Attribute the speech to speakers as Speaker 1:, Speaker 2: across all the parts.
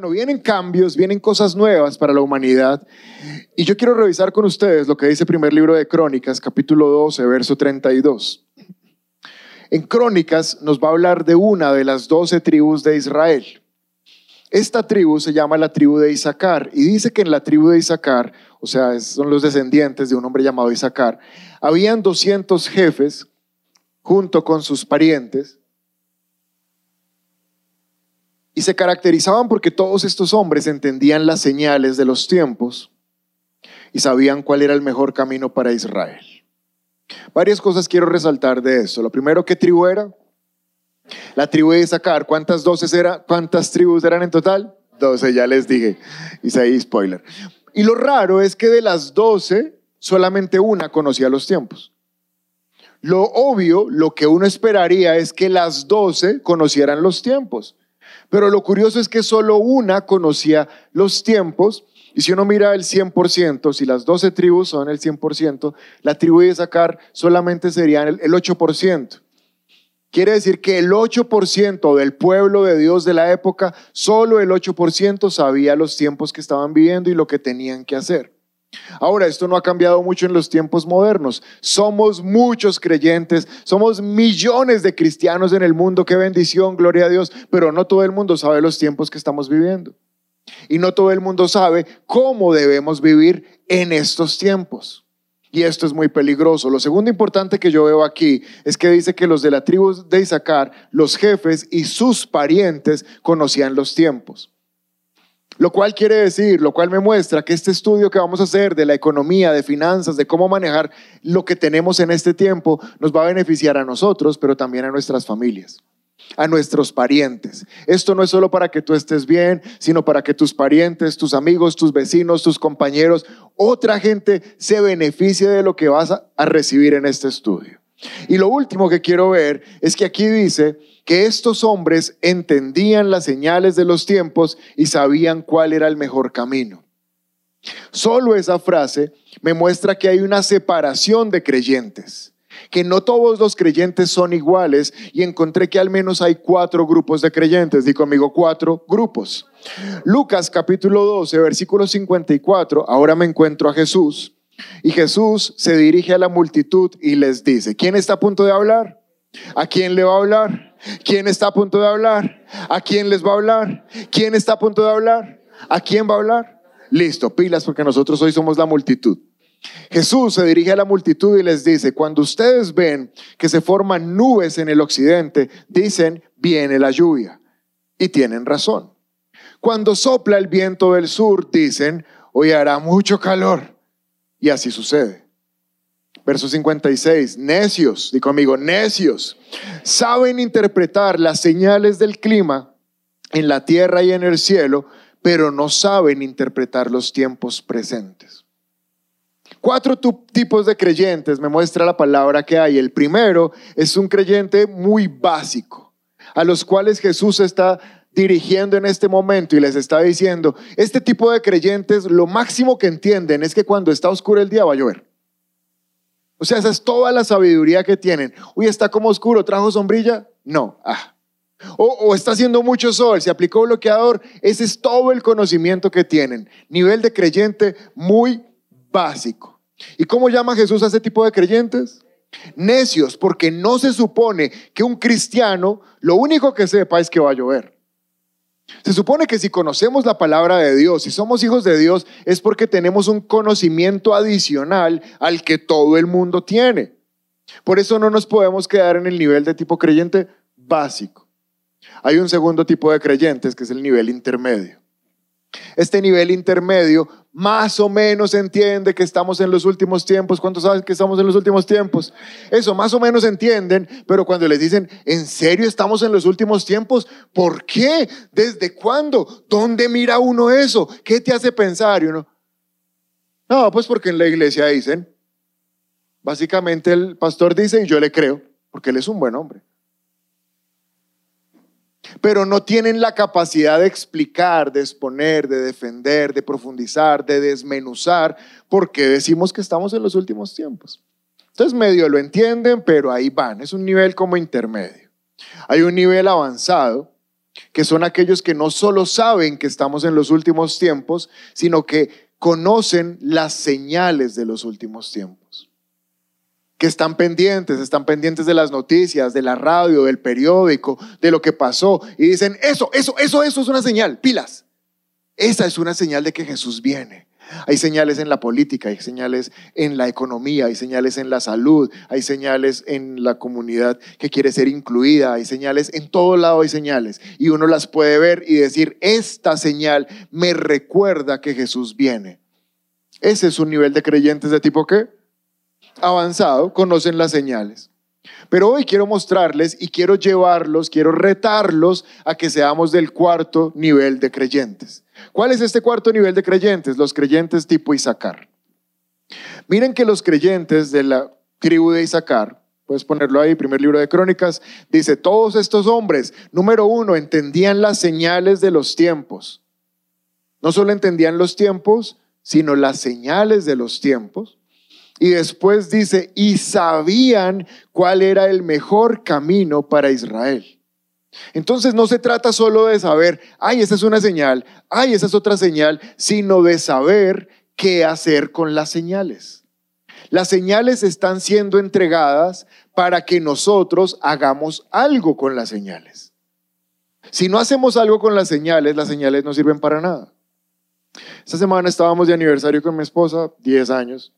Speaker 1: Bueno, vienen cambios, vienen cosas nuevas para la humanidad. Y yo quiero revisar con ustedes lo que dice el primer libro de Crónicas, capítulo 12, verso 32. En Crónicas nos va a hablar de una de las doce tribus de Israel. Esta tribu se llama la tribu de Isaacar y dice que en la tribu de Isaacar, o sea, son los descendientes de un hombre llamado Isaacar, habían 200 jefes junto con sus parientes y se caracterizaban porque todos estos hombres entendían las señales de los tiempos y sabían cuál era el mejor camino para Israel. Varias cosas quiero resaltar de esto. Lo primero, ¿qué tribu era? La tribu de Isaacar. ¿Cuántas, doces era, ¿Cuántas tribus eran en total? Doce, ya les dije. Hice ahí spoiler. Y lo raro es que de las doce, solamente una conocía los tiempos. Lo obvio, lo que uno esperaría es que las doce conocieran los tiempos. Pero lo curioso es que solo una conocía los tiempos. Y si uno mira el 100%, si las 12 tribus son el 100%, la tribu de sacar solamente serían el 8%. Quiere decir que el 8% del pueblo de Dios de la época, solo el 8% sabía los tiempos que estaban viviendo y lo que tenían que hacer. Ahora, esto no ha cambiado mucho en los tiempos modernos. Somos muchos creyentes, somos millones de cristianos en el mundo, qué bendición, gloria a Dios, pero no todo el mundo sabe los tiempos que estamos viviendo. Y no todo el mundo sabe cómo debemos vivir en estos tiempos. Y esto es muy peligroso. Lo segundo importante que yo veo aquí es que dice que los de la tribu de Isaacar, los jefes y sus parientes conocían los tiempos. Lo cual quiere decir, lo cual me muestra que este estudio que vamos a hacer de la economía, de finanzas, de cómo manejar lo que tenemos en este tiempo, nos va a beneficiar a nosotros, pero también a nuestras familias a nuestros parientes. Esto no es solo para que tú estés bien, sino para que tus parientes, tus amigos, tus vecinos, tus compañeros, otra gente se beneficie de lo que vas a recibir en este estudio. Y lo último que quiero ver es que aquí dice que estos hombres entendían las señales de los tiempos y sabían cuál era el mejor camino. Solo esa frase me muestra que hay una separación de creyentes, que no todos los creyentes son iguales y encontré que al menos hay cuatro grupos de creyentes. Di conmigo cuatro grupos. Lucas capítulo 12, versículo 54, ahora me encuentro a Jesús y Jesús se dirige a la multitud y les dice, ¿quién está a punto de hablar? ¿A quién le va a hablar? ¿Quién está a punto de hablar? ¿A quién les va a hablar? ¿Quién está a punto de hablar? ¿A quién va a hablar? Listo, pilas porque nosotros hoy somos la multitud. Jesús se dirige a la multitud y les dice, cuando ustedes ven que se forman nubes en el occidente, dicen, viene la lluvia. Y tienen razón. Cuando sopla el viento del sur, dicen, hoy hará mucho calor. Y así sucede. Verso 56, necios, di conmigo, necios, saben interpretar las señales del clima en la tierra y en el cielo, pero no saben interpretar los tiempos presentes. Cuatro tipos de creyentes me muestra la palabra que hay. El primero es un creyente muy básico, a los cuales Jesús está dirigiendo en este momento y les está diciendo, este tipo de creyentes lo máximo que entienden es que cuando está oscuro el día va a llover. O sea, esa es toda la sabiduría que tienen. Uy, está como oscuro, ¿trajo sombrilla? No. Ah. O, o, está haciendo mucho sol, se aplicó bloqueador. Ese es todo el conocimiento que tienen. Nivel de creyente muy básico. ¿Y cómo llama Jesús a ese tipo de creyentes? Necios, porque no se supone que un cristiano lo único que sepa es que va a llover. Se supone que si conocemos la palabra de Dios, si somos hijos de Dios, es porque tenemos un conocimiento adicional al que todo el mundo tiene. Por eso no nos podemos quedar en el nivel de tipo creyente básico. Hay un segundo tipo de creyentes que es el nivel intermedio. Este nivel intermedio más o menos entiende que estamos en los últimos tiempos. ¿Cuántos saben que estamos en los últimos tiempos? Eso, más o menos entienden, pero cuando les dicen, ¿en serio estamos en los últimos tiempos? ¿Por qué? ¿Desde cuándo? ¿Dónde mira uno eso? ¿Qué te hace pensar? Y uno, no, pues porque en la iglesia dicen, básicamente el pastor dice, y yo le creo, porque él es un buen hombre pero no tienen la capacidad de explicar, de exponer, de defender, de profundizar, de desmenuzar, porque decimos que estamos en los últimos tiempos. Entonces medio lo entienden, pero ahí van, es un nivel como intermedio. Hay un nivel avanzado que son aquellos que no solo saben que estamos en los últimos tiempos, sino que conocen las señales de los últimos tiempos. Que están pendientes, están pendientes de las noticias, de la radio, del periódico, de lo que pasó. Y dicen, eso, eso, eso, eso es una señal, pilas. Esa es una señal de que Jesús viene. Hay señales en la política, hay señales en la economía, hay señales en la salud, hay señales en la comunidad que quiere ser incluida, hay señales, en todo lado hay señales. Y uno las puede ver y decir, esta señal me recuerda que Jesús viene. Ese es un nivel de creyentes de tipo qué? Avanzado, conocen las señales. Pero hoy quiero mostrarles y quiero llevarlos, quiero retarlos a que seamos del cuarto nivel de creyentes. ¿Cuál es este cuarto nivel de creyentes? Los creyentes tipo Isaacar. Miren que los creyentes de la tribu de Isaacar, puedes ponerlo ahí, primer libro de Crónicas, dice, todos estos hombres, número uno, entendían las señales de los tiempos. No solo entendían los tiempos, sino las señales de los tiempos. Y después dice, y sabían cuál era el mejor camino para Israel. Entonces no se trata solo de saber, ay, esa es una señal, ay, esa es otra señal, sino de saber qué hacer con las señales. Las señales están siendo entregadas para que nosotros hagamos algo con las señales. Si no hacemos algo con las señales, las señales no sirven para nada. Esta semana estábamos de aniversario con mi esposa, 10 años.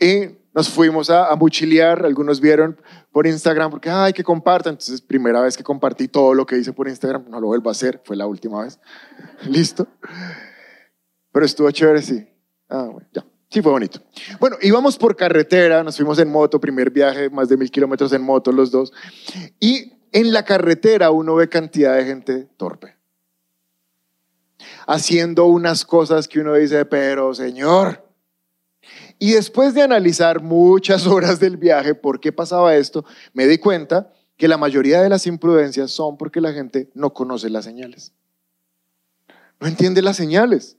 Speaker 1: Y nos fuimos a, a mochilear, algunos vieron por Instagram, porque, ay, que compartan. Entonces, primera vez que compartí todo lo que hice por Instagram, no lo vuelvo a hacer, fue la última vez. Listo. Pero estuvo chévere, sí. Ah, bueno, ya. Sí, fue bonito. Bueno, íbamos por carretera, nos fuimos en moto, primer viaje, más de mil kilómetros en moto los dos. Y en la carretera uno ve cantidad de gente torpe. Haciendo unas cosas que uno dice, pero señor, y después de analizar muchas horas del viaje, por qué pasaba esto, me di cuenta que la mayoría de las imprudencias son porque la gente no conoce las señales. No entiende las señales.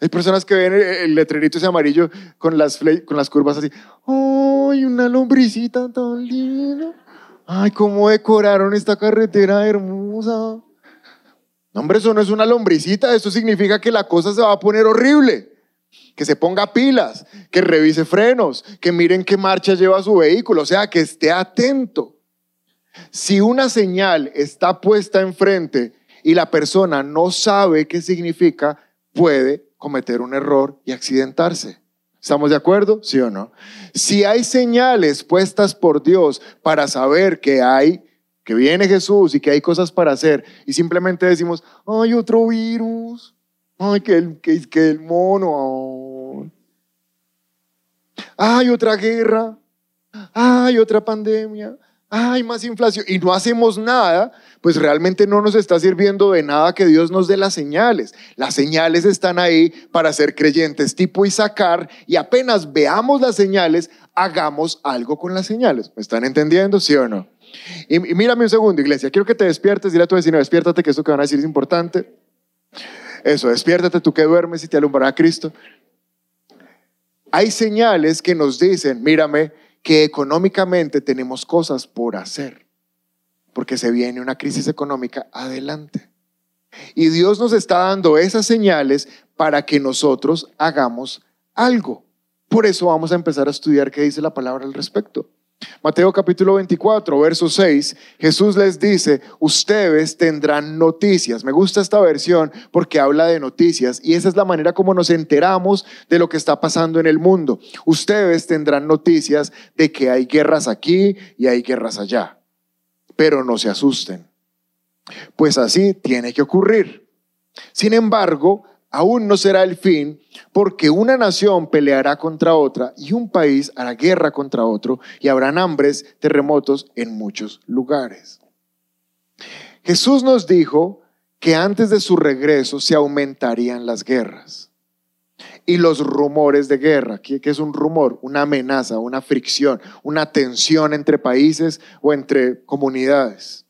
Speaker 1: Hay personas que ven el letrerito ese amarillo con las, con las curvas así. ¡Ay, una lombricita tan linda! ¡Ay, cómo decoraron esta carretera hermosa! No, hombre, eso no es una lombricita, eso significa que la cosa se va a poner horrible que se ponga pilas, que revise frenos, que miren qué marcha lleva su vehículo, o sea, que esté atento. Si una señal está puesta enfrente y la persona no sabe qué significa, puede cometer un error y accidentarse. ¿Estamos de acuerdo? ¿Sí o no? Si hay señales puestas por Dios para saber que hay, que viene Jesús y que hay cosas para hacer, y simplemente decimos, hay otro virus, Ay, que el, que, el mono. Ay, otra guerra. Ay, otra pandemia. Ay, más inflación. Y no hacemos nada, pues realmente no nos está sirviendo de nada que Dios nos dé las señales. Las señales están ahí para ser creyentes tipo y sacar y apenas veamos las señales, hagamos algo con las señales. ¿Me están entendiendo? ¿Sí o no? Y, y mírame un segundo, iglesia. Quiero que te despiertes. Dile a tu vecino, despiértate, que esto que van a decir es importante. Eso, despiértate tú que duermes y te alumbrará Cristo. Hay señales que nos dicen, mírame, que económicamente tenemos cosas por hacer, porque se viene una crisis económica adelante. Y Dios nos está dando esas señales para que nosotros hagamos algo. Por eso vamos a empezar a estudiar qué dice la palabra al respecto. Mateo capítulo 24, verso 6, Jesús les dice, ustedes tendrán noticias. Me gusta esta versión porque habla de noticias y esa es la manera como nos enteramos de lo que está pasando en el mundo. Ustedes tendrán noticias de que hay guerras aquí y hay guerras allá, pero no se asusten, pues así tiene que ocurrir. Sin embargo, aún no será el fin, porque una nación peleará contra otra y un país hará guerra contra otro y habrán hambres, terremotos en muchos lugares. Jesús nos dijo que antes de su regreso se aumentarían las guerras y los rumores de guerra. ¿Qué, es un rumor? Una amenaza, una fricción, una tensión entre países o entre comunidades.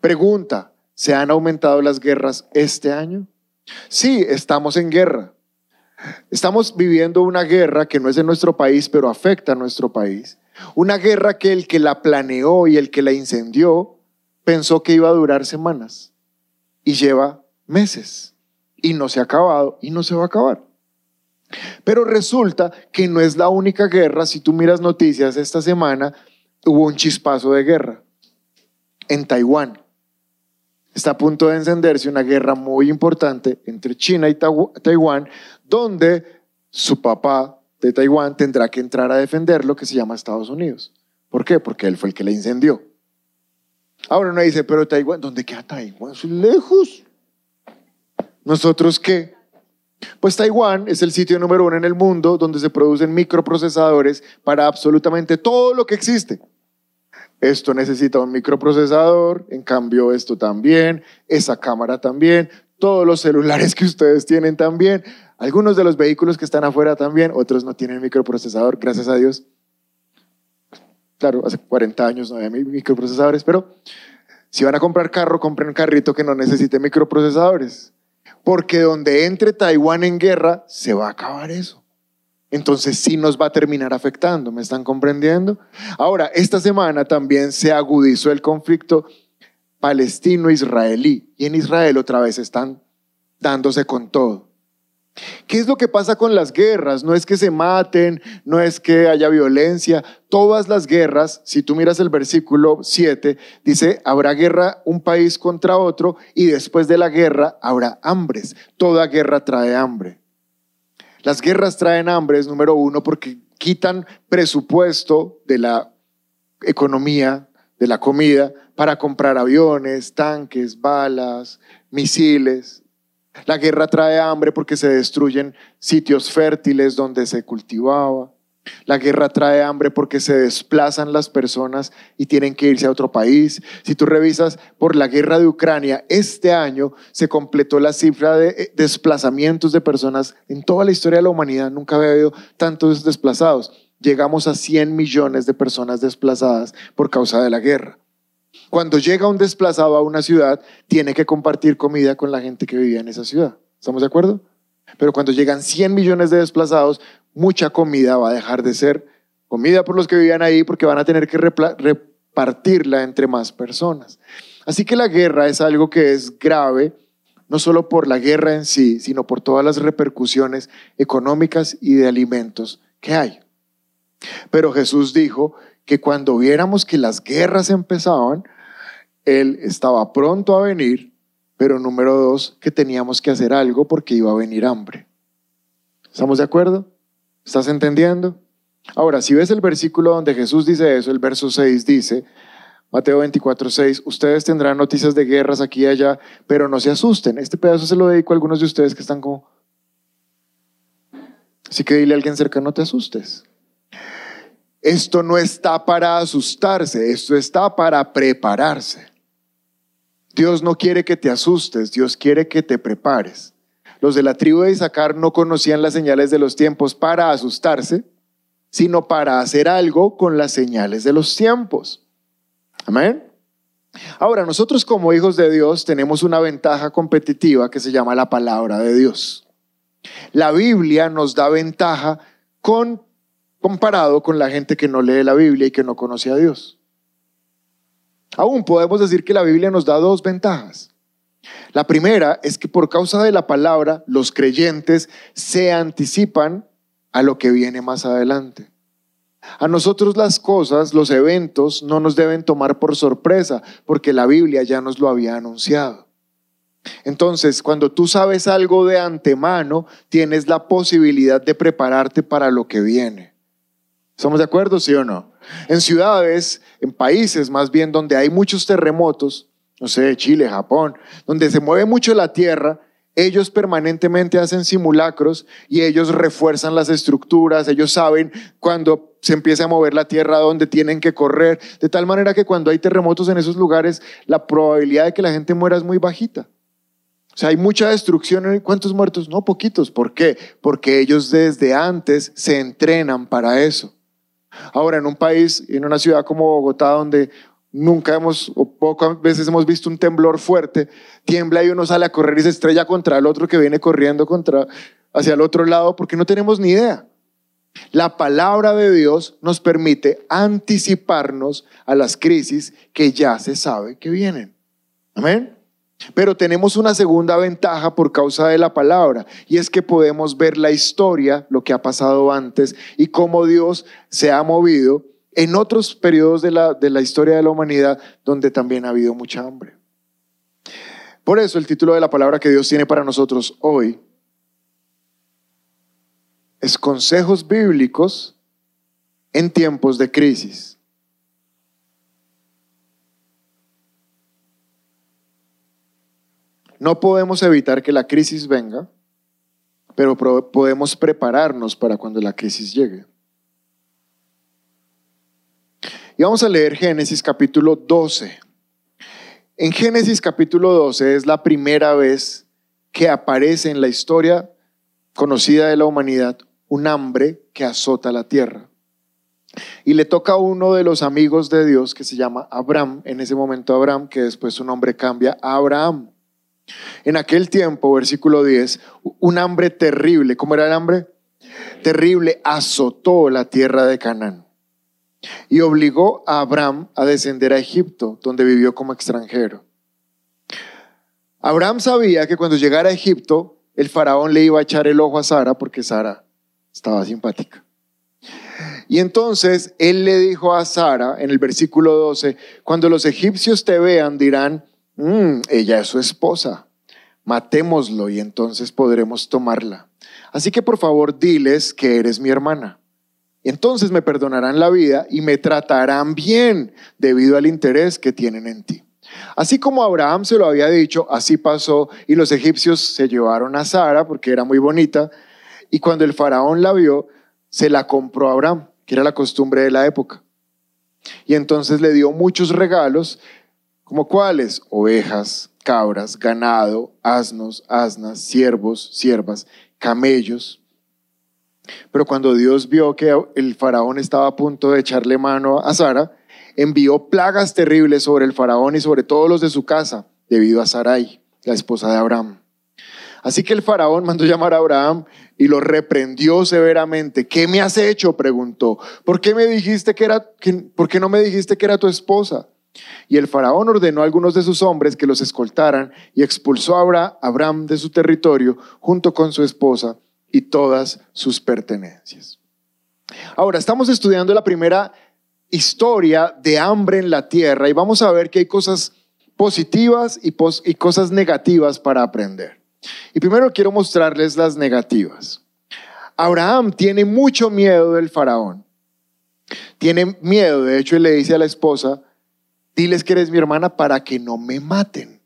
Speaker 1: Pregunta, ¿se han aumentado las guerras este año? Sí, estamos en guerra. Estamos viviendo una guerra que no es en nuestro país, pero afecta a nuestro país. Una guerra que el que la planeó y el que la incendió pensó que iba a durar semanas y lleva meses y no se ha acabado y no se va a acabar. Pero resulta que no es la única guerra. Si tú miras noticias esta semana, hubo un chispazo de guerra en Taiwán. Está a punto de encenderse una guerra muy importante entre China y Taiwán, donde su papá de Taiwán tendrá que entrar a defender lo que se llama Estados Unidos. ¿Por qué? Porque él fue el que la incendió. Ahora uno dice, pero Taiwán, ¿dónde queda Taiwán? Es lejos. ¿Nosotros qué? Pues Taiwán es el sitio número uno en el mundo donde se producen microprocesadores para absolutamente todo lo que existe. Esto necesita un microprocesador, en cambio esto también, esa cámara también, todos los celulares que ustedes tienen también, algunos de los vehículos que están afuera también, otros no tienen microprocesador, gracias a Dios. Claro, hace 40 años no había microprocesadores, pero si van a comprar carro, compren un carrito que no necesite microprocesadores. Porque donde entre Taiwán en guerra, se va a acabar eso. Entonces sí nos va a terminar afectando, ¿me están comprendiendo? Ahora, esta semana también se agudizó el conflicto palestino-israelí y en Israel otra vez están dándose con todo. ¿Qué es lo que pasa con las guerras? No es que se maten, no es que haya violencia. Todas las guerras, si tú miras el versículo 7, dice, habrá guerra un país contra otro y después de la guerra habrá hambres. Toda guerra trae hambre. Las guerras traen hambre, es número uno, porque quitan presupuesto de la economía, de la comida, para comprar aviones, tanques, balas, misiles, la guerra trae hambre porque se destruyen sitios fértiles donde se cultivaba. La guerra trae hambre porque se desplazan las personas y tienen que irse a otro país. Si tú revisas por la guerra de Ucrania, este año se completó la cifra de eh, desplazamientos de personas en toda la historia de la humanidad. Nunca había habido tantos desplazados. Llegamos a 100 millones de personas desplazadas por causa de la guerra. Cuando llega un desplazado a una ciudad, tiene que compartir comida con la gente que vivía en esa ciudad. ¿Estamos de acuerdo? Pero cuando llegan 100 millones de desplazados, mucha comida va a dejar de ser comida por los que vivían ahí porque van a tener que repartirla entre más personas. Así que la guerra es algo que es grave, no solo por la guerra en sí, sino por todas las repercusiones económicas y de alimentos que hay. Pero Jesús dijo que cuando viéramos que las guerras empezaban, Él estaba pronto a venir, pero número dos, que teníamos que hacer algo porque iba a venir hambre. ¿Estamos de acuerdo? ¿Estás entendiendo? Ahora, si ves el versículo donde Jesús dice eso, el verso 6 dice, Mateo 24, 6, ustedes tendrán noticias de guerras aquí y allá, pero no se asusten. Este pedazo se lo dedico a algunos de ustedes que están como... Así que dile a alguien cerca, no te asustes. Esto no está para asustarse, esto está para prepararse. Dios no quiere que te asustes, Dios quiere que te prepares. Los de la tribu de Isaacar no conocían las señales de los tiempos para asustarse, sino para hacer algo con las señales de los tiempos. Amén. Ahora, nosotros como hijos de Dios tenemos una ventaja competitiva que se llama la palabra de Dios. La Biblia nos da ventaja con comparado con la gente que no lee la Biblia y que no conoce a Dios. Aún podemos decir que la Biblia nos da dos ventajas. La primera es que por causa de la palabra los creyentes se anticipan a lo que viene más adelante. A nosotros las cosas, los eventos, no nos deben tomar por sorpresa, porque la Biblia ya nos lo había anunciado. Entonces, cuando tú sabes algo de antemano, tienes la posibilidad de prepararte para lo que viene. ¿Estamos de acuerdo, sí o no? En ciudades, en países más bien donde hay muchos terremotos, no sé, Chile, Japón, donde se mueve mucho la tierra, ellos permanentemente hacen simulacros y ellos refuerzan las estructuras, ellos saben cuando se empieza a mover la tierra donde tienen que correr, de tal manera que cuando hay terremotos en esos lugares, la probabilidad de que la gente muera es muy bajita. O sea, hay mucha destrucción. ¿Cuántos muertos? No, poquitos. ¿Por qué? Porque ellos desde antes se entrenan para eso. Ahora, en un país, en una ciudad como Bogotá, donde nunca hemos, o pocas veces hemos visto un temblor fuerte, tiembla y uno sale a correr y se estrella contra el otro que viene corriendo contra, hacia el otro lado porque no tenemos ni idea. La palabra de Dios nos permite anticiparnos a las crisis que ya se sabe que vienen. Amén. Pero tenemos una segunda ventaja por causa de la palabra, y es que podemos ver la historia, lo que ha pasado antes, y cómo Dios se ha movido en otros periodos de la, de la historia de la humanidad donde también ha habido mucha hambre. Por eso el título de la palabra que Dios tiene para nosotros hoy es consejos bíblicos en tiempos de crisis. No podemos evitar que la crisis venga, pero podemos prepararnos para cuando la crisis llegue. Y vamos a leer Génesis capítulo 12. En Génesis capítulo 12 es la primera vez que aparece en la historia conocida de la humanidad un hambre que azota la tierra. Y le toca a uno de los amigos de Dios que se llama Abraham, en ese momento Abraham, que después su nombre cambia a Abraham. En aquel tiempo, versículo 10, un hambre terrible, ¿cómo era el hambre? Terrible, azotó la tierra de Canaán y obligó a Abraham a descender a Egipto, donde vivió como extranjero. Abraham sabía que cuando llegara a Egipto, el faraón le iba a echar el ojo a Sara porque Sara estaba simpática. Y entonces él le dijo a Sara en el versículo 12, cuando los egipcios te vean dirán, Mm, ella es su esposa, matémoslo y entonces podremos tomarla. Así que por favor diles que eres mi hermana. Entonces me perdonarán la vida y me tratarán bien debido al interés que tienen en ti. Así como Abraham se lo había dicho, así pasó y los egipcios se llevaron a Sara porque era muy bonita y cuando el faraón la vio, se la compró a Abraham, que era la costumbre de la época. Y entonces le dio muchos regalos ¿Como cuáles? Ovejas, cabras, ganado, asnos, asnas, siervos, siervas, camellos. Pero cuando Dios vio que el faraón estaba a punto de echarle mano a Sara, envió plagas terribles sobre el faraón y sobre todos los de su casa, debido a Sarai, la esposa de Abraham. Así que el faraón mandó llamar a Abraham y lo reprendió severamente. ¿Qué me has hecho? preguntó. ¿Por qué me dijiste que era, por qué no me dijiste que era tu esposa? Y el faraón ordenó a algunos de sus hombres que los escoltaran y expulsó a Abraham de su territorio junto con su esposa y todas sus pertenencias. Ahora, estamos estudiando la primera historia de hambre en la tierra y vamos a ver que hay cosas positivas y, y cosas negativas para aprender. Y primero quiero mostrarles las negativas. Abraham tiene mucho miedo del faraón. Tiene miedo, de hecho, él le dice a la esposa, diles que eres mi hermana para que no me maten,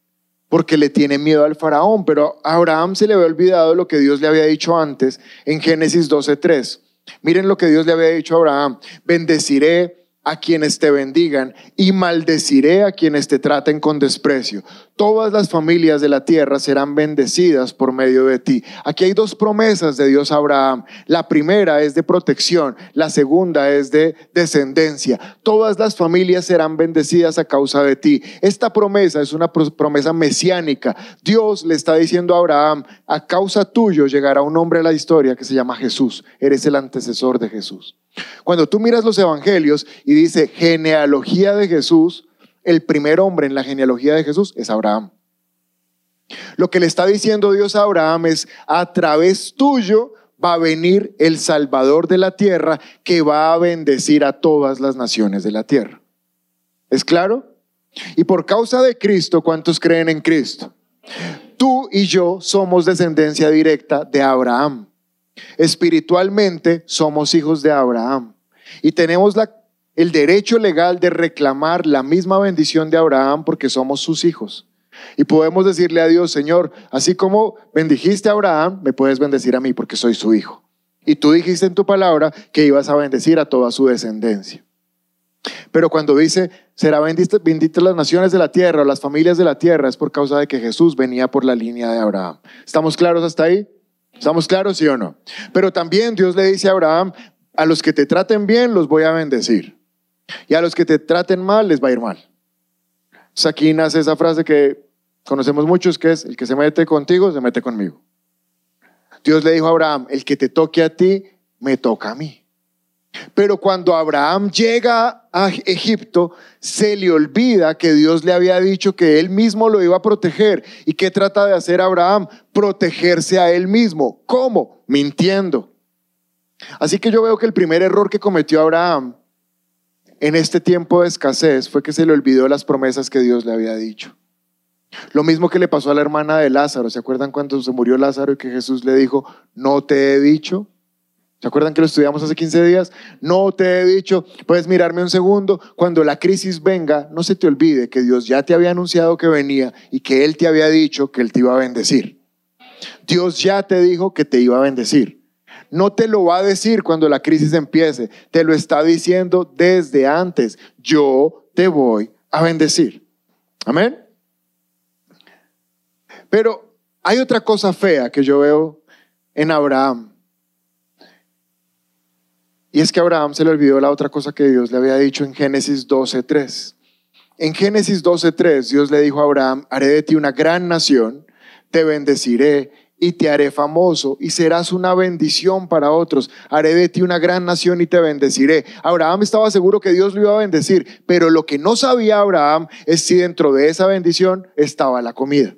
Speaker 1: porque le tiene miedo al faraón. Pero a Abraham se le había olvidado lo que Dios le había dicho antes en Génesis 12.3. Miren lo que Dios le había dicho a Abraham, bendeciré a quienes te bendigan y maldeciré a quienes te traten con desprecio. Todas las familias de la tierra serán bendecidas por medio de ti. Aquí hay dos promesas de Dios a Abraham. La primera es de protección, la segunda es de descendencia. Todas las familias serán bendecidas a causa de ti. Esta promesa es una promesa mesiánica. Dios le está diciendo a Abraham, a causa tuyo llegará un hombre a la historia que se llama Jesús. Eres el antecesor de Jesús. Cuando tú miras los evangelios y dice genealogía de Jesús, el primer hombre en la genealogía de Jesús es Abraham. Lo que le está diciendo Dios a Abraham es, a través tuyo va a venir el Salvador de la tierra que va a bendecir a todas las naciones de la tierra. ¿Es claro? Y por causa de Cristo, ¿cuántos creen en Cristo? Tú y yo somos descendencia directa de Abraham. Espiritualmente somos hijos de Abraham y tenemos el derecho legal de reclamar la misma bendición de Abraham porque somos sus hijos. Y podemos decirle a Dios, Señor, así como bendijiste a Abraham, me puedes bendecir a mí porque soy su hijo. Y tú dijiste en tu palabra que ibas a bendecir a toda su descendencia. Pero cuando dice, será bendita, las naciones de la tierra o las familias de la tierra, es por causa de que Jesús venía por la línea de Abraham. ¿Estamos claros hasta ahí? ¿Estamos claros, sí o no? Pero también Dios le dice a Abraham, a los que te traten bien los voy a bendecir. Y a los que te traten mal les va a ir mal. Entonces aquí nace esa frase que conocemos muchos, que es, el que se mete contigo, se mete conmigo. Dios le dijo a Abraham, el que te toque a ti, me toca a mí. Pero cuando Abraham llega a Egipto, se le olvida que Dios le había dicho que él mismo lo iba a proteger. ¿Y qué trata de hacer Abraham? Protegerse a él mismo. ¿Cómo? Mintiendo. Así que yo veo que el primer error que cometió Abraham en este tiempo de escasez fue que se le olvidó las promesas que Dios le había dicho. Lo mismo que le pasó a la hermana de Lázaro. ¿Se acuerdan cuando se murió Lázaro y que Jesús le dijo, no te he dicho? ¿Se acuerdan que lo estudiamos hace 15 días? No te he dicho, puedes mirarme un segundo, cuando la crisis venga, no se te olvide que Dios ya te había anunciado que venía y que Él te había dicho que Él te iba a bendecir. Dios ya te dijo que te iba a bendecir. No te lo va a decir cuando la crisis empiece, te lo está diciendo desde antes. Yo te voy a bendecir. Amén. Pero hay otra cosa fea que yo veo en Abraham. Y es que Abraham se le olvidó la otra cosa que Dios le había dicho en Génesis 12.3. En Génesis 12.3 Dios le dijo a Abraham, haré de ti una gran nación, te bendeciré y te haré famoso y serás una bendición para otros. Haré de ti una gran nación y te bendeciré. Abraham estaba seguro que Dios lo iba a bendecir, pero lo que no sabía Abraham es si dentro de esa bendición estaba la comida.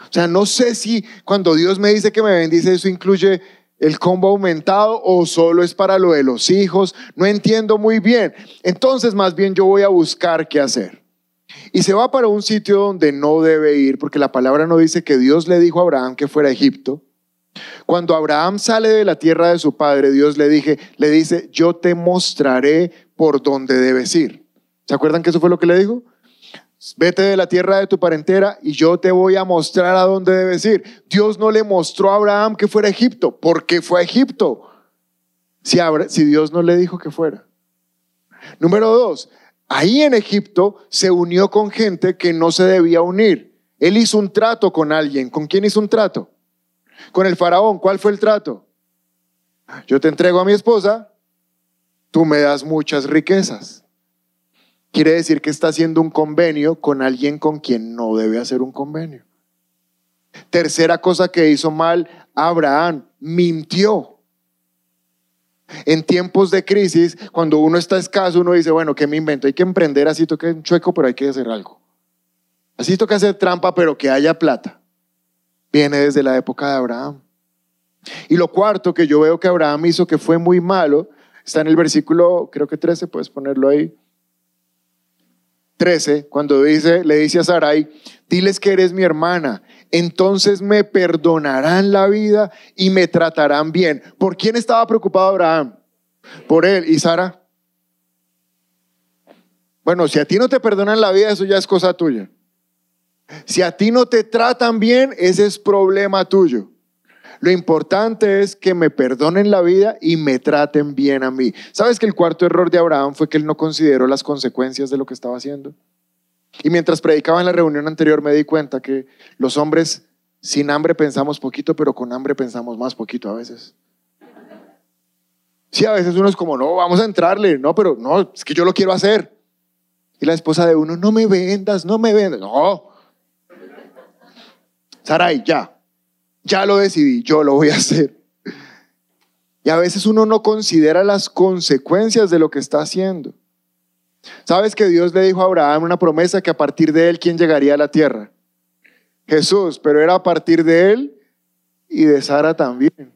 Speaker 1: O sea, no sé si cuando Dios me dice que me bendice, eso incluye el combo aumentado o solo es para lo de los hijos. No entiendo muy bien. Entonces, más bien yo voy a buscar qué hacer. Y se va para un sitio donde no debe ir, porque la palabra no dice que Dios le dijo a Abraham que fuera a Egipto. Cuando Abraham sale de la tierra de su padre, Dios le, dije, le dice, yo te mostraré por dónde debes ir. ¿Se acuerdan que eso fue lo que le dijo? Vete de la tierra de tu parentela y yo te voy a mostrar a dónde debes ir. Dios no le mostró a Abraham que fuera a Egipto. ¿Por qué fue a Egipto? Si, si Dios no le dijo que fuera. Número dos, ahí en Egipto se unió con gente que no se debía unir. Él hizo un trato con alguien. ¿Con quién hizo un trato? Con el faraón. ¿Cuál fue el trato? Yo te entrego a mi esposa, tú me das muchas riquezas. Quiere decir que está haciendo un convenio con alguien con quien no debe hacer un convenio. Tercera cosa que hizo mal Abraham, mintió. En tiempos de crisis, cuando uno está escaso, uno dice, bueno, ¿qué me invento? Hay que emprender, así toca un chueco, pero hay que hacer algo. Así toca hacer trampa, pero que haya plata. Viene desde la época de Abraham. Y lo cuarto que yo veo que Abraham hizo que fue muy malo, está en el versículo, creo que 13, puedes ponerlo ahí. 13, cuando dice, le dice a Sarai, diles que eres mi hermana, entonces me perdonarán la vida y me tratarán bien. ¿Por quién estaba preocupado Abraham? Por él. ¿Y Sara? Bueno, si a ti no te perdonan la vida, eso ya es cosa tuya. Si a ti no te tratan bien, ese es problema tuyo. Lo importante es que me perdonen la vida y me traten bien a mí. ¿Sabes que el cuarto error de Abraham fue que él no consideró las consecuencias de lo que estaba haciendo? Y mientras predicaba en la reunión anterior me di cuenta que los hombres sin hambre pensamos poquito, pero con hambre pensamos más poquito a veces. Sí, a veces uno es como, no, vamos a entrarle, no, pero no, es que yo lo quiero hacer. Y la esposa de uno, no me vendas, no me vendas. No. Sarai, ya, ya lo decidí, yo lo voy a hacer. Y a veces uno no considera las consecuencias de lo que está haciendo. ¿Sabes que Dios le dijo a Abraham una promesa que a partir de él, ¿quién llegaría a la tierra? Jesús, pero era a partir de él y de Sara también.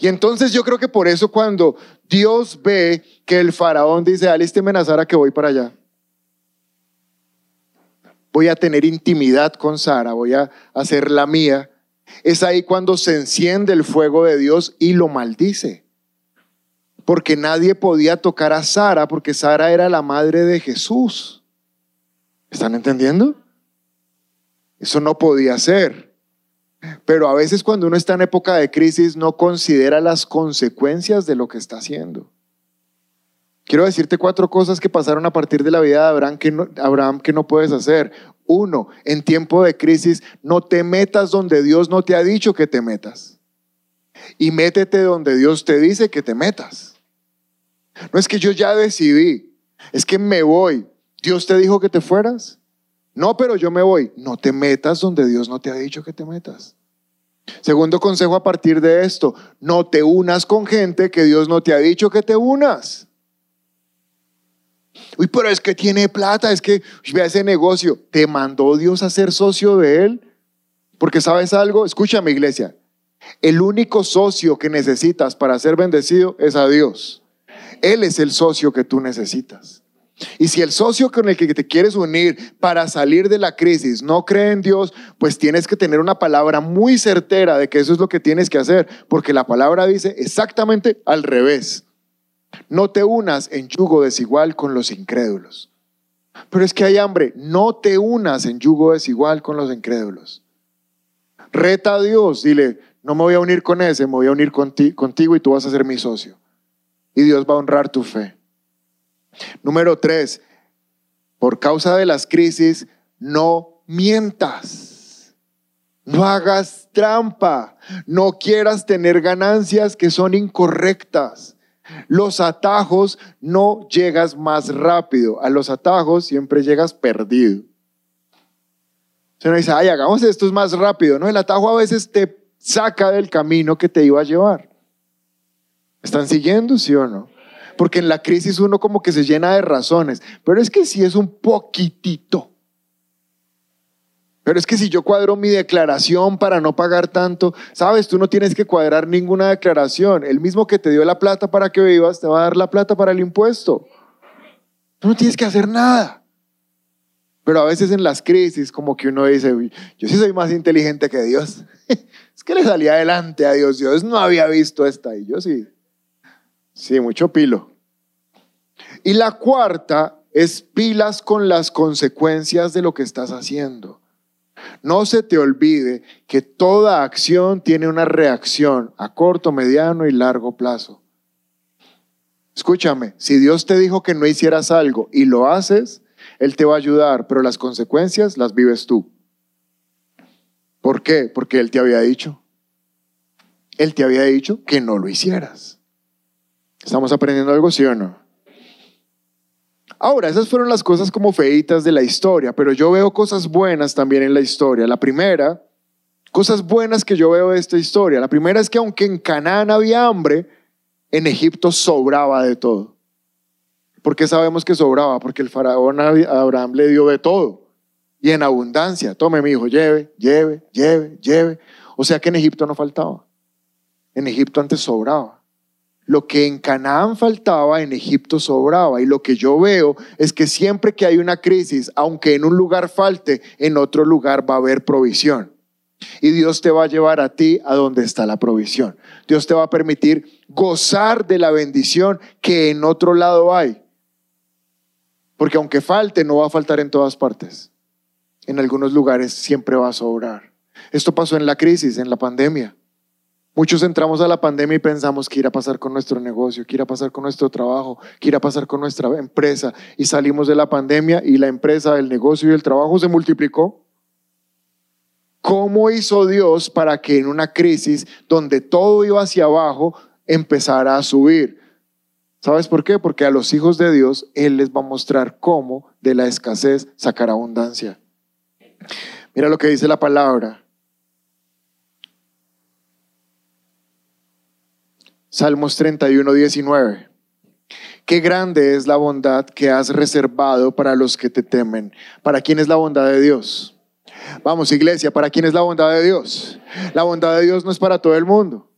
Speaker 1: Y entonces yo creo que por eso cuando Dios ve que el faraón dice, alísteme a Sara que voy para allá voy a tener intimidad con Sara, voy a hacer la mía, es ahí cuando se enciende el fuego de Dios y lo maldice. Porque nadie podía tocar a Sara porque Sara era la madre de Jesús. ¿Están entendiendo? Eso no podía ser. Pero a veces cuando uno está en época de crisis no considera las consecuencias de lo que está haciendo. Quiero decirte cuatro cosas que pasaron a partir de la vida de Abraham que, no, Abraham que no puedes hacer. Uno, en tiempo de crisis, no te metas donde Dios no te ha dicho que te metas. Y métete donde Dios te dice que te metas. No es que yo ya decidí, es que me voy. ¿Dios te dijo que te fueras? No, pero yo me voy. No te metas donde Dios no te ha dicho que te metas. Segundo consejo a partir de esto, no te unas con gente que Dios no te ha dicho que te unas. Uy, pero es que tiene plata, es que vea ese negocio. ¿Te mandó Dios a ser socio de él? Porque sabes algo, escúchame iglesia, el único socio que necesitas para ser bendecido es a Dios. Él es el socio que tú necesitas. Y si el socio con el que te quieres unir para salir de la crisis no cree en Dios, pues tienes que tener una palabra muy certera de que eso es lo que tienes que hacer, porque la palabra dice exactamente al revés. No te unas en yugo desigual con los incrédulos. Pero es que hay hambre, no te unas en yugo desigual con los incrédulos. Reta a Dios, dile, no me voy a unir con ese, me voy a unir contigo y tú vas a ser mi socio. Y Dios va a honrar tu fe. Número tres, por causa de las crisis, no mientas. No hagas trampa. No quieras tener ganancias que son incorrectas. Los atajos no llegas más rápido. A los atajos siempre llegas perdido. Se dice, ay, hagamos esto es más rápido. No, el atajo a veces te saca del camino que te iba a llevar. ¿Están siguiendo, sí o no? Porque en la crisis uno como que se llena de razones, pero es que si es un poquitito. Pero es que si yo cuadro mi declaración para no pagar tanto, sabes, tú no tienes que cuadrar ninguna declaración. El mismo que te dio la plata para que vivas te va a dar la plata para el impuesto. Tú no tienes que hacer nada. Pero a veces en las crisis como que uno dice, yo sí soy más inteligente que Dios. es que le salía adelante a Dios. Dios no había visto esta y yo sí. Sí, mucho pilo. Y la cuarta es pilas con las consecuencias de lo que estás haciendo. No se te olvide que toda acción tiene una reacción a corto, mediano y largo plazo. Escúchame, si Dios te dijo que no hicieras algo y lo haces, Él te va a ayudar, pero las consecuencias las vives tú. ¿Por qué? Porque Él te había dicho. Él te había dicho que no lo hicieras. ¿Estamos aprendiendo algo, sí o no? Ahora, esas fueron las cosas como feitas de la historia, pero yo veo cosas buenas también en la historia. La primera, cosas buenas que yo veo de esta historia. La primera es que aunque en Canaán había hambre, en Egipto sobraba de todo. ¿Por qué sabemos que sobraba? Porque el faraón Abraham le dio de todo y en abundancia. Tome mi hijo, lleve, lleve, lleve, lleve. O sea que en Egipto no faltaba. En Egipto antes sobraba. Lo que en Canaán faltaba, en Egipto sobraba. Y lo que yo veo es que siempre que hay una crisis, aunque en un lugar falte, en otro lugar va a haber provisión. Y Dios te va a llevar a ti a donde está la provisión. Dios te va a permitir gozar de la bendición que en otro lado hay. Porque aunque falte, no va a faltar en todas partes. En algunos lugares siempre va a sobrar. Esto pasó en la crisis, en la pandemia. Muchos entramos a la pandemia y pensamos que irá a pasar con nuestro negocio, que irá a pasar con nuestro trabajo, que irá a pasar con nuestra empresa. Y salimos de la pandemia y la empresa, el negocio y el trabajo se multiplicó. ¿Cómo hizo Dios para que en una crisis donde todo iba hacia abajo empezara a subir? ¿Sabes por qué? Porque a los hijos de Dios Él les va a mostrar cómo de la escasez sacar abundancia. Mira lo que dice la palabra. Salmos 31, 19. Qué grande es la bondad que has reservado para los que te temen. ¿Para quién es la bondad de Dios? Vamos, iglesia, ¿para quién es la bondad de Dios? La bondad de Dios no es para todo el mundo.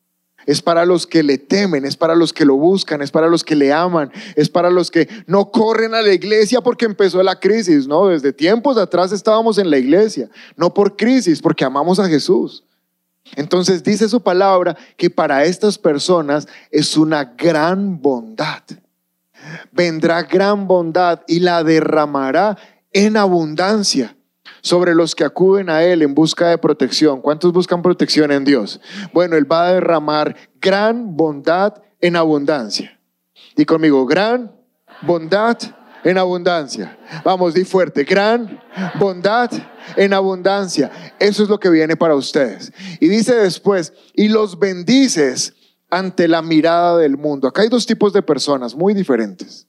Speaker 1: Es para los que le temen, es para los que lo buscan, es para los que le aman, es para los que no corren a la iglesia porque empezó la crisis, ¿no? Desde tiempos atrás estábamos en la iglesia, no por crisis, porque amamos a Jesús. Entonces dice su palabra que para estas personas es una gran bondad. Vendrá gran bondad y la derramará en abundancia sobre los que acuden a Él en busca de protección. ¿Cuántos buscan protección en Dios? Bueno, Él va a derramar gran bondad en abundancia. Y conmigo, gran bondad en abundancia. Vamos, di fuerte, gran bondad en abundancia. Eso es lo que viene para ustedes. Y dice después, y los bendices ante la mirada del mundo. Acá hay dos tipos de personas muy diferentes.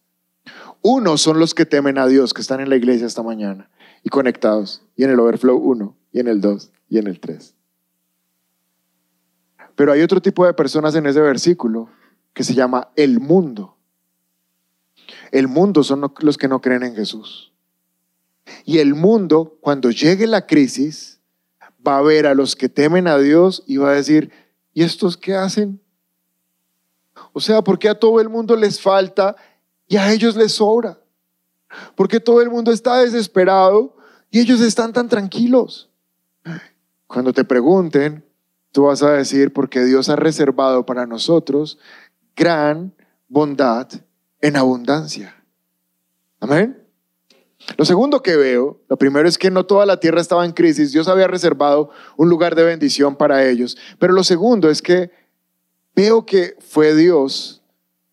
Speaker 1: Uno son los que temen a Dios, que están en la iglesia esta mañana y conectados, y en el Overflow 1, y en el 2, y en el 3. Pero hay otro tipo de personas en ese versículo que se llama el mundo. El mundo son los que no creen en Jesús. Y el mundo, cuando llegue la crisis, va a ver a los que temen a Dios y va a decir, ¿y estos qué hacen? O sea, ¿por qué a todo el mundo les falta y a ellos les sobra? ¿Por qué todo el mundo está desesperado y ellos están tan tranquilos? Cuando te pregunten, tú vas a decir, porque Dios ha reservado para nosotros gran bondad en abundancia. Amén. Lo segundo que veo, lo primero es que no toda la tierra estaba en crisis, Dios había reservado un lugar de bendición para ellos, pero lo segundo es que veo que fue Dios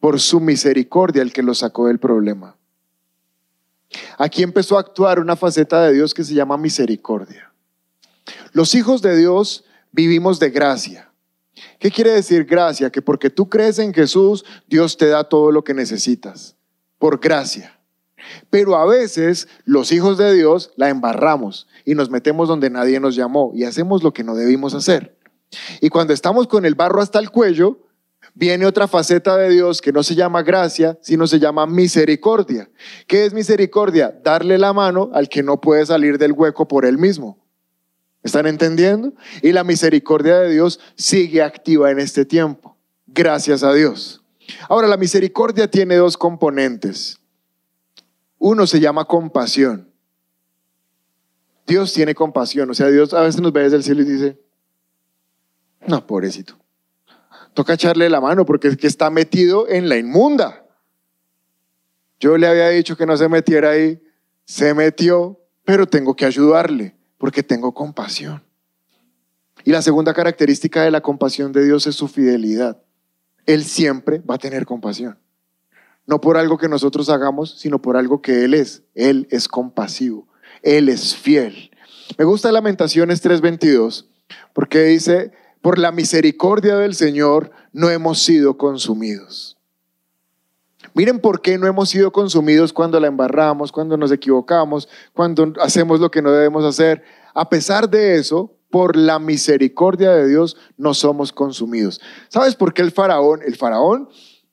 Speaker 1: por su misericordia el que los sacó del problema. Aquí empezó a actuar una faceta de Dios que se llama misericordia. Los hijos de Dios vivimos de gracia. ¿Qué quiere decir gracia? Que porque tú crees en Jesús, Dios te da todo lo que necesitas, por gracia. Pero a veces los hijos de Dios la embarramos y nos metemos donde nadie nos llamó y hacemos lo que no debimos hacer. Y cuando estamos con el barro hasta el cuello, viene otra faceta de Dios que no se llama gracia, sino se llama misericordia. ¿Qué es misericordia? Darle la mano al que no puede salir del hueco por él mismo. ¿Están entendiendo? Y la misericordia de Dios sigue activa en este tiempo. Gracias a Dios. Ahora, la misericordia tiene dos componentes. Uno se llama compasión. Dios tiene compasión. O sea, Dios a veces nos ve desde el cielo y dice, no, pobrecito. Toca echarle la mano porque es que está metido en la inmunda. Yo le había dicho que no se metiera ahí, se metió, pero tengo que ayudarle porque tengo compasión. Y la segunda característica de la compasión de Dios es su fidelidad. Él siempre va a tener compasión. No por algo que nosotros hagamos, sino por algo que Él es. Él es compasivo. Él es fiel. Me gusta Lamentaciones 3:22 porque dice, por la misericordia del Señor no hemos sido consumidos. Miren por qué no hemos sido consumidos cuando la embarramos, cuando nos equivocamos, cuando hacemos lo que no debemos hacer. A pesar de eso, por la misericordia de Dios no somos consumidos. ¿Sabes por qué el faraón? El faraón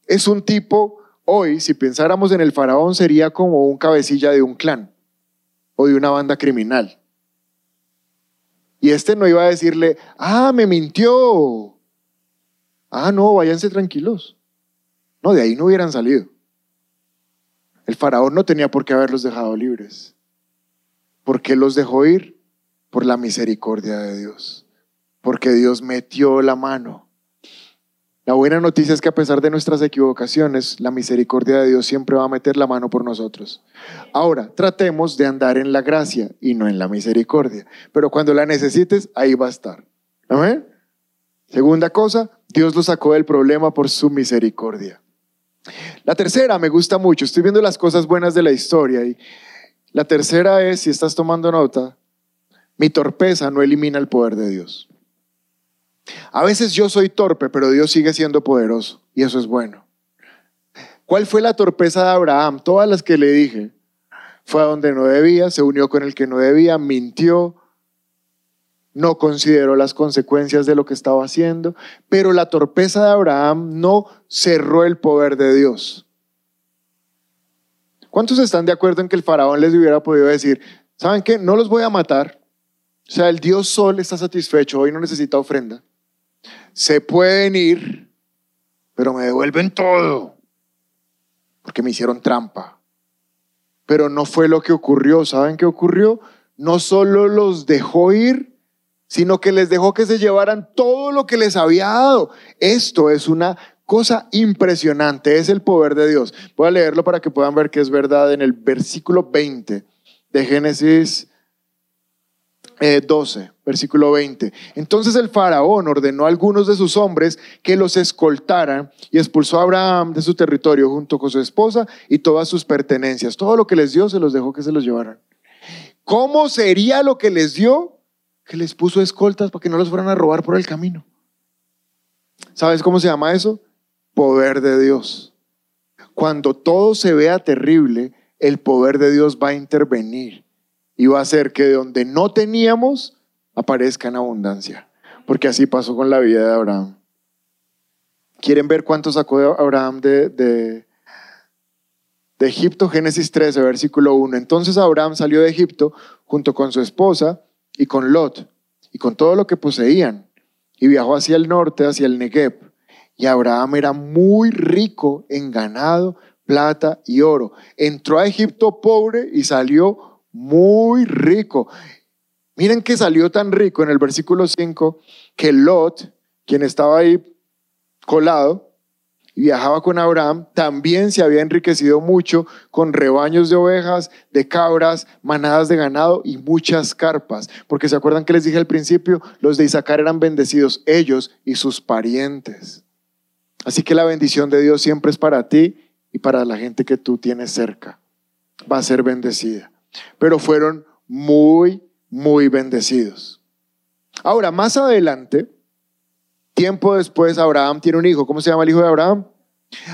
Speaker 1: es un tipo, hoy, si pensáramos en el faraón, sería como un cabecilla de un clan o de una banda criminal. Y este no iba a decirle, ah, me mintió. Ah, no, váyanse tranquilos. No, de ahí no hubieran salido. El faraón no tenía por qué haberlos dejado libres. ¿Por qué los dejó ir? Por la misericordia de Dios. Porque Dios metió la mano la buena noticia es que a pesar de nuestras equivocaciones, la misericordia de Dios siempre va a meter la mano por nosotros. Ahora, tratemos de andar en la gracia y no en la misericordia. Pero cuando la necesites, ahí va a estar. ¿Amén? Segunda cosa, Dios lo sacó del problema por su misericordia. La tercera me gusta mucho. Estoy viendo las cosas buenas de la historia. Y la tercera es, si estás tomando nota, mi torpeza no elimina el poder de Dios. A veces yo soy torpe, pero Dios sigue siendo poderoso y eso es bueno. ¿Cuál fue la torpeza de Abraham? Todas las que le dije. Fue a donde no debía, se unió con el que no debía, mintió, no consideró las consecuencias de lo que estaba haciendo, pero la torpeza de Abraham no cerró el poder de Dios. ¿Cuántos están de acuerdo en que el faraón les hubiera podido decir, ¿saben qué? No los voy a matar. O sea, el Dios Sol está satisfecho, hoy no necesita ofrenda se pueden ir, pero me devuelven todo, porque me hicieron trampa. Pero no fue lo que ocurrió. ¿Saben qué ocurrió? No solo los dejó ir, sino que les dejó que se llevaran todo lo que les había dado. Esto es una cosa impresionante, es el poder de Dios. Voy a leerlo para que puedan ver que es verdad en el versículo 20 de Génesis 12, eh, versículo 20. Entonces el faraón ordenó a algunos de sus hombres que los escoltaran y expulsó a Abraham de su territorio junto con su esposa y todas sus pertenencias. Todo lo que les dio se los dejó que se los llevaran. ¿Cómo sería lo que les dio? Que les puso escoltas para que no los fueran a robar por el camino. ¿Sabes cómo se llama eso? Poder de Dios. Cuando todo se vea terrible, el poder de Dios va a intervenir y va a hacer que de donde no teníamos aparezca en abundancia. Porque así pasó con la vida de Abraham. ¿Quieren ver cuánto sacó Abraham de, de, de Egipto? Génesis 13, versículo 1. Entonces Abraham salió de Egipto junto con su esposa y con Lot y con todo lo que poseían y viajó hacia el norte, hacia el Negev. Y Abraham era muy rico en ganado, plata y oro. Entró a Egipto pobre y salió muy rico. Miren que salió tan rico en el versículo 5 que Lot, quien estaba ahí colado y viajaba con Abraham, también se había enriquecido mucho con rebaños de ovejas, de cabras, manadas de ganado y muchas carpas. Porque se acuerdan que les dije al principio, los de Isaacar eran bendecidos, ellos y sus parientes. Así que la bendición de Dios siempre es para ti y para la gente que tú tienes cerca. Va a ser bendecida. Pero fueron muy, muy bendecidos. Ahora, más adelante, tiempo después, Abraham tiene un hijo. ¿Cómo se llama el hijo de Abraham?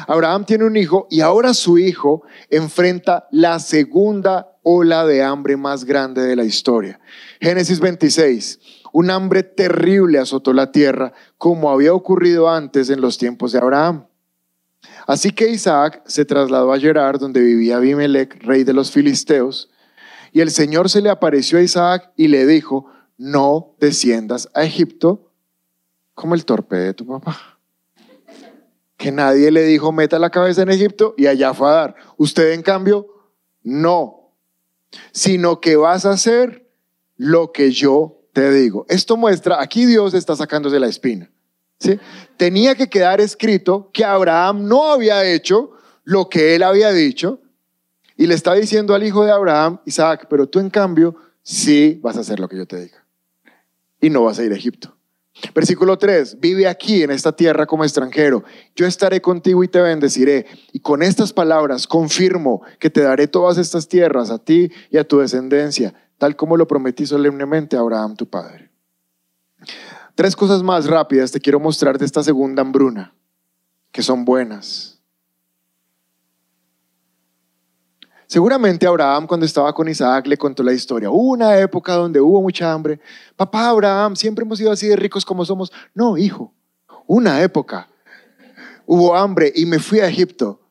Speaker 1: Abraham tiene un hijo y ahora su hijo enfrenta la segunda ola de hambre más grande de la historia. Génesis 26. Un hambre terrible azotó la tierra, como había ocurrido antes en los tiempos de Abraham. Así que Isaac se trasladó a Gerar, donde vivía Abimelech, rey de los filisteos, y el Señor se le apareció a Isaac y le dijo, no desciendas a Egipto como el torpe de tu papá. Que nadie le dijo, meta la cabeza en Egipto y allá fue a dar. Usted en cambio, no, sino que vas a hacer lo que yo te digo. Esto muestra, aquí Dios está sacándose la espina. ¿sí? Tenía que quedar escrito que Abraham no había hecho lo que él había dicho y le está diciendo al hijo de Abraham, Isaac, pero tú en cambio sí vas a hacer lo que yo te diga y no vas a ir a Egipto. Versículo 3, vive aquí en esta tierra como extranjero. Yo estaré contigo y te bendeciré. Y con estas palabras confirmo que te daré todas estas tierras a ti y a tu descendencia tal como lo prometí solemnemente a Abraham tu padre. Tres cosas más rápidas te quiero mostrar de esta segunda hambruna, que son buenas. Seguramente Abraham cuando estaba con Isaac le contó la historia. Una época donde hubo mucha hambre. Papá Abraham, siempre hemos sido así de ricos como somos. No, hijo, una época. Hubo hambre y me fui a Egipto.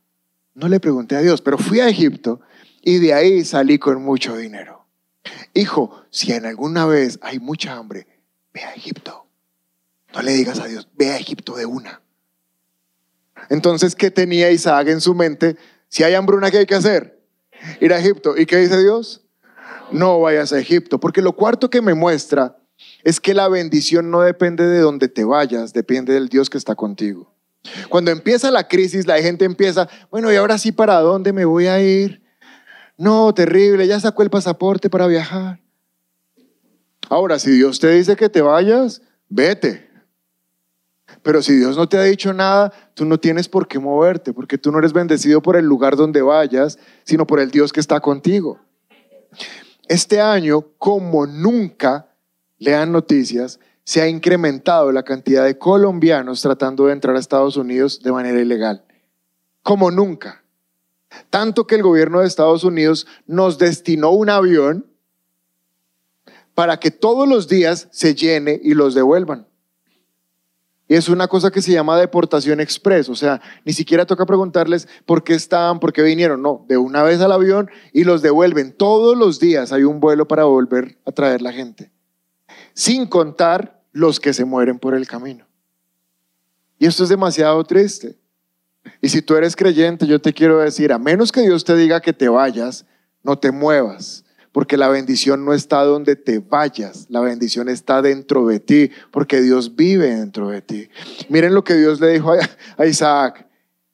Speaker 1: No le pregunté a Dios, pero fui a Egipto y de ahí salí con mucho dinero. Hijo, si en alguna vez hay mucha hambre, ve a Egipto. No le digas a Dios, ve a Egipto de una. Entonces, ¿qué tenía Isaac en su mente? Si hay hambruna, ¿qué hay que hacer? Ir a Egipto. ¿Y qué dice Dios? No vayas a Egipto, porque lo cuarto que me muestra es que la bendición no depende de donde te vayas, depende del Dios que está contigo. Cuando empieza la crisis, la gente empieza, bueno, ¿y ahora sí para dónde me voy a ir? No, terrible, ya sacó el pasaporte para viajar. Ahora, si Dios te dice que te vayas, vete. Pero si Dios no te ha dicho nada, tú no tienes por qué moverte, porque tú no eres bendecido por el lugar donde vayas, sino por el Dios que está contigo. Este año, como nunca, lean noticias, se ha incrementado la cantidad de colombianos tratando de entrar a Estados Unidos de manera ilegal. Como nunca. Tanto que el gobierno de Estados Unidos nos destinó un avión para que todos los días se llene y los devuelvan. Es una cosa que se llama deportación express, o sea, ni siquiera toca preguntarles por qué estaban, por qué vinieron, no, de una vez al avión y los devuelven. Todos los días hay un vuelo para volver a traer la gente, sin contar los que se mueren por el camino. Y esto es demasiado triste. Y si tú eres creyente, yo te quiero decir, a menos que Dios te diga que te vayas, no te muevas, porque la bendición no está donde te vayas, la bendición está dentro de ti, porque Dios vive dentro de ti. Miren lo que Dios le dijo a Isaac,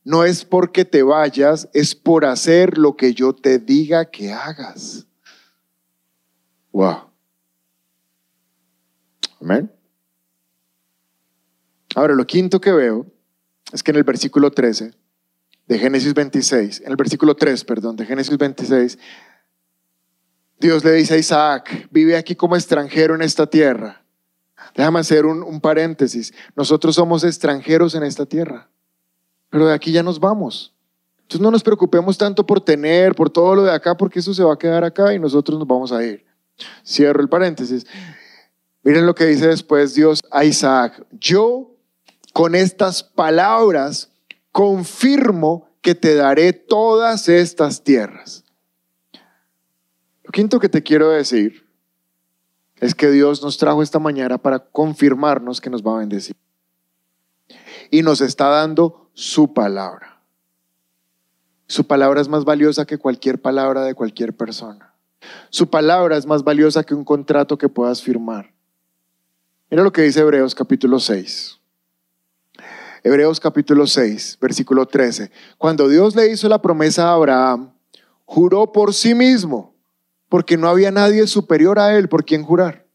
Speaker 1: no es porque te vayas, es por hacer lo que yo te diga que hagas. Wow. Amén. Ahora, lo quinto que veo es que en el versículo 13 de Génesis 26, en el versículo 3, perdón, de Génesis 26, Dios le dice a Isaac, vive aquí como extranjero en esta tierra. Déjame hacer un, paréntesis. Nosotros somos extranjeros en esta tierra, pero de aquí ya nos vamos. Entonces no nos preocupemos tanto por tener, por todo lo de acá, porque eso se va a quedar acá y nosotros nos vamos a ir. Cierro el paréntesis. Miren lo que dice después Dios a Isaac. Yo con estas palabras confirmo que te daré todas estas tierras. Lo quinto que te quiero decir es que Dios nos trajo esta mañana para confirmarnos que nos va a bendecir. Y nos está dando su palabra. Su palabra es más valiosa que cualquier palabra de cualquier persona. Su palabra es más valiosa que un contrato que puedas firmar. Mira lo que dice Hebreos capítulo 6. Hebreos capítulo 6, versículo 13. Cuando Dios le hizo la promesa a Abraham, juró por sí mismo, porque no había nadie superior a él por quien jurar.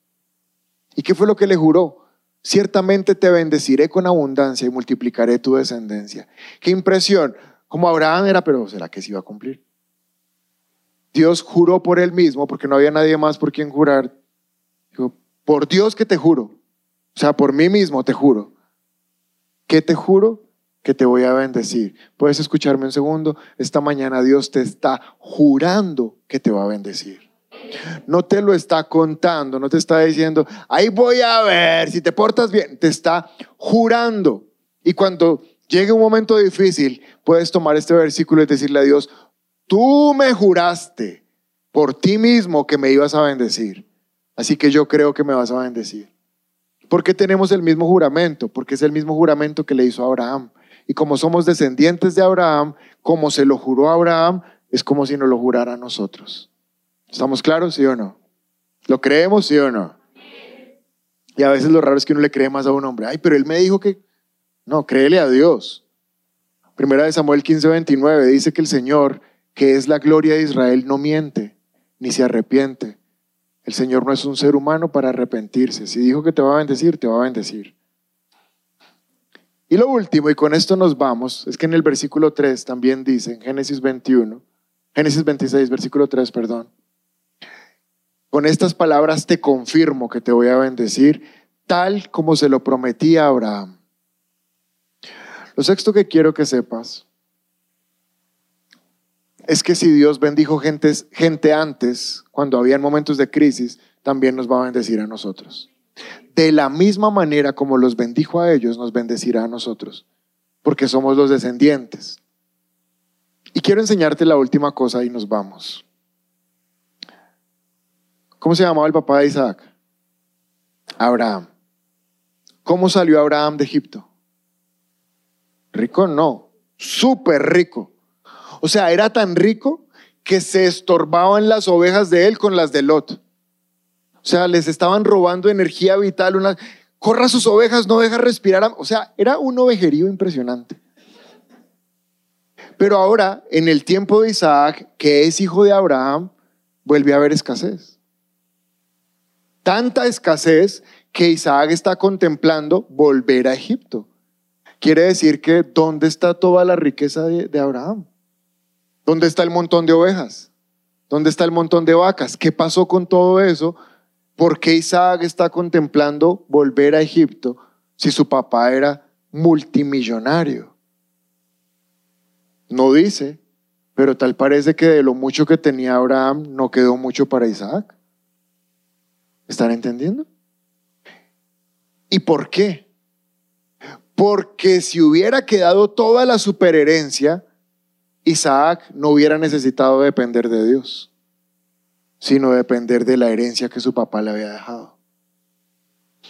Speaker 1: ¿Y qué fue lo que le juró? Ciertamente te bendeciré con abundancia y multiplicaré tu descendencia. Qué impresión. Como Abraham era, pero ¿será que se iba a cumplir? Dios juró por él mismo, porque no había nadie más por quien jurar. Dijo, por Dios que te juro, o sea, por mí mismo te juro. ¿Qué te juro? Que te voy a bendecir. ¿Puedes escucharme un segundo? Esta mañana Dios te está jurando que te va a bendecir. No te lo está contando, no te está diciendo, ahí voy a ver si te portas bien. Te está jurando. Y cuando llegue un momento difícil, puedes tomar este versículo y decirle a Dios, tú me juraste por ti mismo que me ibas a bendecir. Así que yo creo que me vas a bendecir. ¿Por qué tenemos el mismo juramento? Porque es el mismo juramento que le hizo Abraham. Y como somos descendientes de Abraham, como se lo juró a Abraham, es como si nos lo jurara a nosotros. ¿Estamos claros, sí o no? ¿Lo creemos, sí o no? Y a veces lo raro es que uno le cree más a un hombre. Ay, pero él me dijo que... No, créele a Dios. Primera de Samuel 15, 29 dice que el Señor, que es la gloria de Israel, no miente ni se arrepiente. El Señor no es un ser humano para arrepentirse. Si dijo que te va a bendecir, te va a bendecir. Y lo último, y con esto nos vamos, es que en el versículo 3 también dice, en Génesis 21, Génesis 26, versículo 3, perdón. Con estas palabras te confirmo que te voy a bendecir, tal como se lo prometí a Abraham. Lo sexto que quiero que sepas es que si Dios bendijo gente, gente antes, cuando había momentos de crisis, también nos va a bendecir a nosotros. De la misma manera como los bendijo a ellos, nos bendecirá a nosotros, porque somos los descendientes. Y quiero enseñarte la última cosa y nos vamos. ¿Cómo se llamaba el papá de Isaac? Abraham. ¿Cómo salió Abraham de Egipto? Rico no, súper rico. O sea, era tan rico que se estorbaban las ovejas de él con las de Lot. O sea, les estaban robando energía vital. Corra sus ovejas, no deja respirar. O sea, era un ovejerío impresionante. Pero ahora, en el tiempo de Isaac, que es hijo de Abraham, vuelve a haber escasez. Tanta escasez que Isaac está contemplando volver a Egipto. Quiere decir que ¿dónde está toda la riqueza de, de Abraham? ¿Dónde está el montón de ovejas? ¿Dónde está el montón de vacas? ¿Qué pasó con todo eso? ¿Por qué Isaac está contemplando volver a Egipto si su papá era multimillonario? No dice, pero tal parece que de lo mucho que tenía Abraham no quedó mucho para Isaac. ¿Están entendiendo? ¿Y por qué? Porque si hubiera quedado toda la superherencia, Isaac no hubiera necesitado depender de Dios, sino depender de la herencia que su papá le había dejado.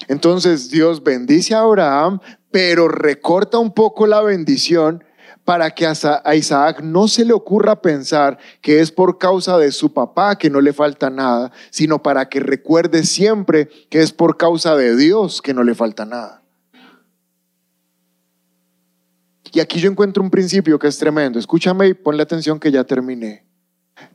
Speaker 1: Entonces Dios bendice a Abraham, pero recorta un poco la bendición para que a Isaac no se le ocurra pensar que es por causa de su papá que no le falta nada, sino para que recuerde siempre que es por causa de Dios que no le falta nada. Y aquí yo encuentro un principio que es tremendo. Escúchame y ponle atención que ya terminé.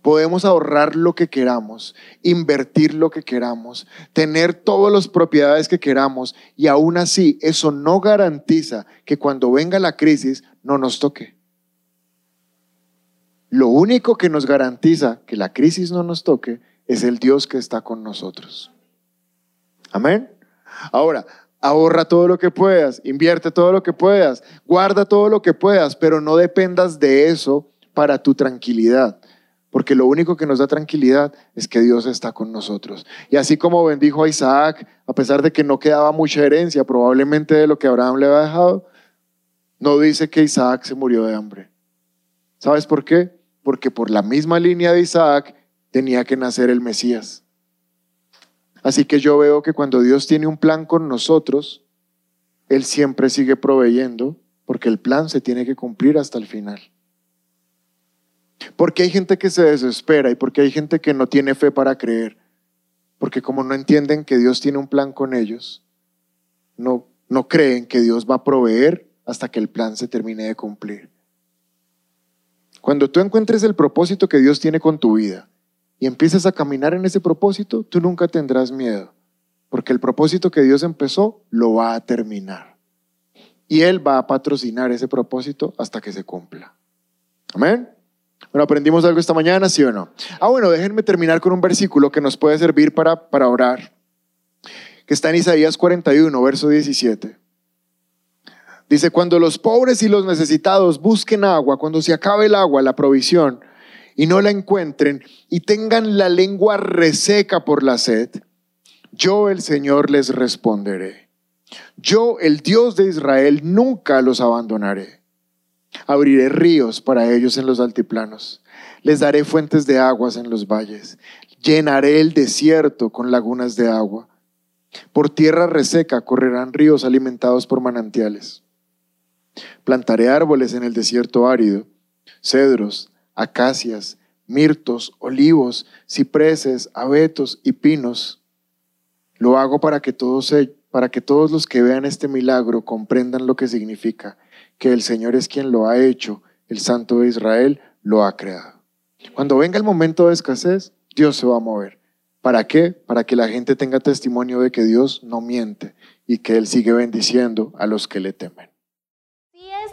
Speaker 1: Podemos ahorrar lo que queramos, invertir lo que queramos, tener todas las propiedades que queramos y aún así eso no garantiza que cuando venga la crisis no nos toque. Lo único que nos garantiza que la crisis no nos toque es el Dios que está con nosotros. Amén. Ahora, Ahorra todo lo que puedas, invierte todo lo que puedas, guarda todo lo que puedas, pero no dependas de eso para tu tranquilidad. Porque lo único que nos da tranquilidad es que Dios está con nosotros. Y así como bendijo a Isaac, a pesar de que no quedaba mucha herencia, probablemente de lo que Abraham le había dejado, no dice que Isaac se murió de hambre. ¿Sabes por qué? Porque por la misma línea de Isaac tenía que nacer el Mesías. Así que yo veo que cuando Dios tiene un plan con nosotros, Él siempre sigue proveyendo, porque el plan se tiene que cumplir hasta el final. Porque hay gente que se desespera y porque hay gente que no tiene fe para creer. Porque como no entienden que Dios tiene un plan con ellos, no, no creen que Dios va a proveer hasta que el plan se termine de cumplir. Cuando tú encuentres el propósito que Dios tiene con tu vida y empieces a caminar en ese propósito, tú nunca tendrás miedo, porque el propósito que Dios empezó lo va a terminar. Y Él va a patrocinar ese propósito hasta que se cumpla. Amén. Bueno, aprendimos algo esta mañana, ¿sí o no? Ah, bueno, déjenme terminar con un versículo que nos puede servir para, para orar, que está en Isaías 41, verso 17. Dice, cuando los pobres y los necesitados busquen agua, cuando se acabe el agua, la provisión, y no la encuentren, y tengan la lengua reseca por la sed, yo el Señor les responderé. Yo, el Dios de Israel, nunca los abandonaré. Abriré ríos para ellos en los altiplanos. Les daré fuentes de aguas en los valles. Llenaré el desierto con lagunas de agua. Por tierra reseca correrán ríos alimentados por manantiales. Plantaré árboles en el desierto árido, cedros, acacias, mirtos, olivos, cipreses, abetos y pinos. Lo hago para que todos, para que todos los que vean este milagro comprendan lo que significa, que el Señor es quien lo ha hecho, el Santo de Israel lo ha creado. Cuando venga el momento de escasez, Dios se va a mover. ¿Para qué? Para que la gente tenga testimonio de que Dios no miente y que Él sigue bendiciendo a los que le temen